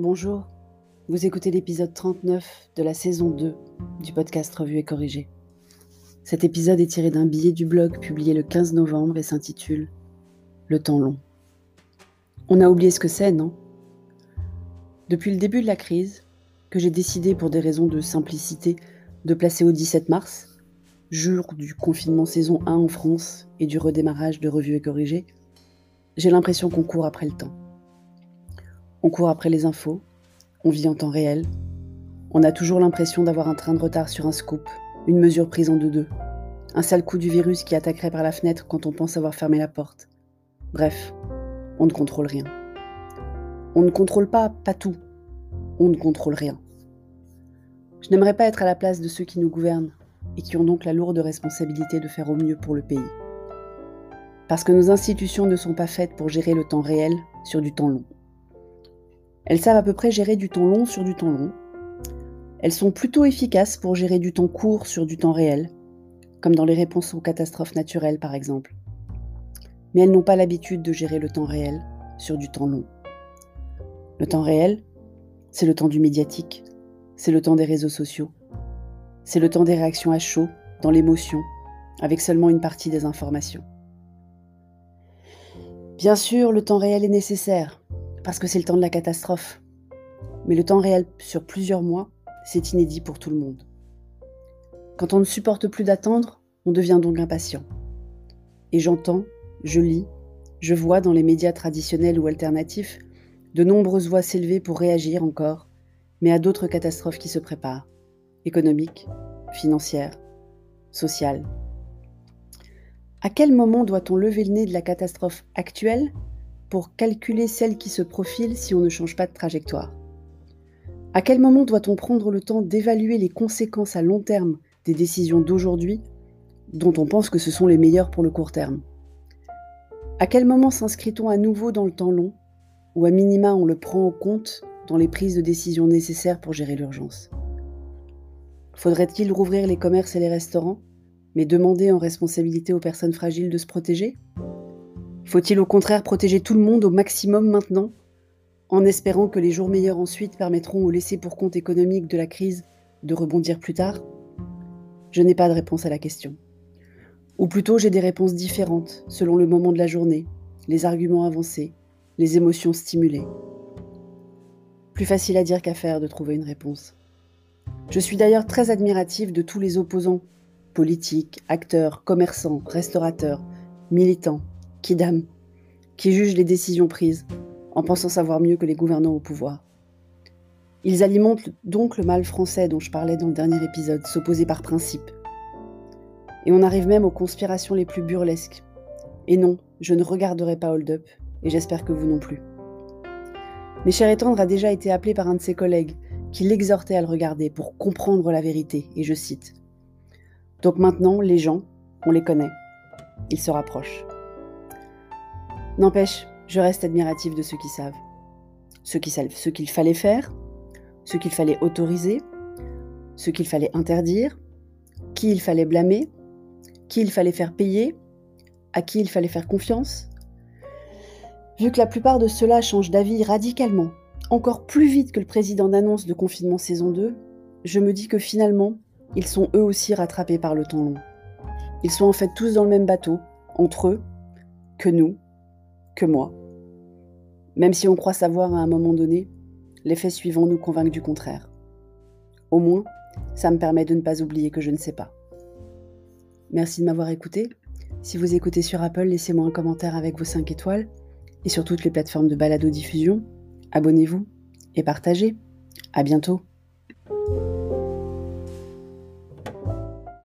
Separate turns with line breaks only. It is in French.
Bonjour, vous écoutez l'épisode 39 de la saison 2 du podcast Revue et Corrigé. Cet épisode est tiré d'un billet du blog publié le 15 novembre et s'intitule Le temps long. On a oublié ce que c'est, non? Depuis le début de la crise, que j'ai décidé pour des raisons de simplicité de placer au 17 mars, jour du confinement saison 1 en France et du redémarrage de Revue et Corrigé, j'ai l'impression qu'on court après le temps. On court après les infos, on vit en temps réel, on a toujours l'impression d'avoir un train de retard sur un scoop, une mesure prise en deux-deux, un sale coup du virus qui attaquerait par la fenêtre quand on pense avoir fermé la porte. Bref, on ne contrôle rien. On ne contrôle pas, pas tout. On ne contrôle rien. Je n'aimerais pas être à la place de ceux qui nous gouvernent et qui ont donc la lourde responsabilité de faire au mieux pour le pays. Parce que nos institutions ne sont pas faites pour gérer le temps réel sur du temps long. Elles savent à peu près gérer du temps long sur du temps long. Elles sont plutôt efficaces pour gérer du temps court sur du temps réel, comme dans les réponses aux catastrophes naturelles par exemple. Mais elles n'ont pas l'habitude de gérer le temps réel sur du temps long. Le temps réel, c'est le temps du médiatique, c'est le temps des réseaux sociaux, c'est le temps des réactions à chaud, dans l'émotion, avec seulement une partie des informations. Bien sûr, le temps réel est nécessaire, parce que c'est le temps de la catastrophe. Mais le temps réel sur plusieurs mois, c'est inédit pour tout le monde. Quand on ne supporte plus d'attendre, on devient donc impatient. Et j'entends, je lis, je vois dans les médias traditionnels ou alternatifs de nombreuses voix s'élever pour réagir encore, mais à d'autres catastrophes qui se préparent, économiques, financières, sociales. À quel moment doit-on lever le nez de la catastrophe actuelle pour calculer celle qui se profile si on ne change pas de trajectoire. À quel moment doit-on prendre le temps d'évaluer les conséquences à long terme des décisions d'aujourd'hui dont on pense que ce sont les meilleures pour le court terme? À quel moment s'inscrit-on à nouveau dans le temps long ou à minima on le prend en compte dans les prises de décisions nécessaires pour gérer l'urgence? Faudrait-il rouvrir les commerces et les restaurants, mais demander en responsabilité aux personnes fragiles de se protéger? Faut-il au contraire protéger tout le monde au maximum maintenant, en espérant que les jours meilleurs ensuite permettront au laissé pour compte économique de la crise de rebondir plus tard? Je n'ai pas de réponse à la question. Ou plutôt j'ai des réponses différentes selon le moment de la journée, les arguments avancés, les émotions stimulées. Plus facile à dire qu'à faire de trouver une réponse. Je suis d'ailleurs très admirative de tous les opposants, politiques, acteurs, commerçants, restaurateurs, militants, Kidam, qui jugent les décisions prises en pensant savoir mieux que les gouvernants au pouvoir. Ils alimentent donc le mal français dont je parlais dans le dernier épisode, s'opposer par principe. Et on arrive même aux conspirations les plus burlesques. Et non, je ne regarderai pas Hold Up, et j'espère que vous non plus. Mais Cher Étendre a déjà été appelé par un de ses collègues, qui l'exhortait à le regarder pour comprendre la vérité, et je cite. Donc maintenant, les gens, on les connaît. Ils se rapprochent. N'empêche, je reste admiratif de ceux qui savent. Ceux qui savent ce qu'il fallait faire, ce qu'il fallait autoriser, ce qu'il fallait interdire, qui il fallait blâmer, qui il fallait faire payer, à qui il fallait faire confiance. Vu que la plupart de ceux-là changent d'avis radicalement, encore plus vite que le président d'annonce de confinement saison 2, je me dis que finalement, ils sont eux aussi rattrapés par le temps long. Ils sont en fait tous dans le même bateau, entre eux, que nous, moi. Même si on croit savoir à un moment donné, les faits suivants nous convainquent du contraire. Au moins, ça me permet de ne pas oublier que je ne sais pas. Merci de m'avoir écouté. Si vous écoutez sur Apple, laissez-moi un commentaire avec vos 5 étoiles. Et sur toutes les plateformes de balado-diffusion, abonnez-vous et partagez. À bientôt.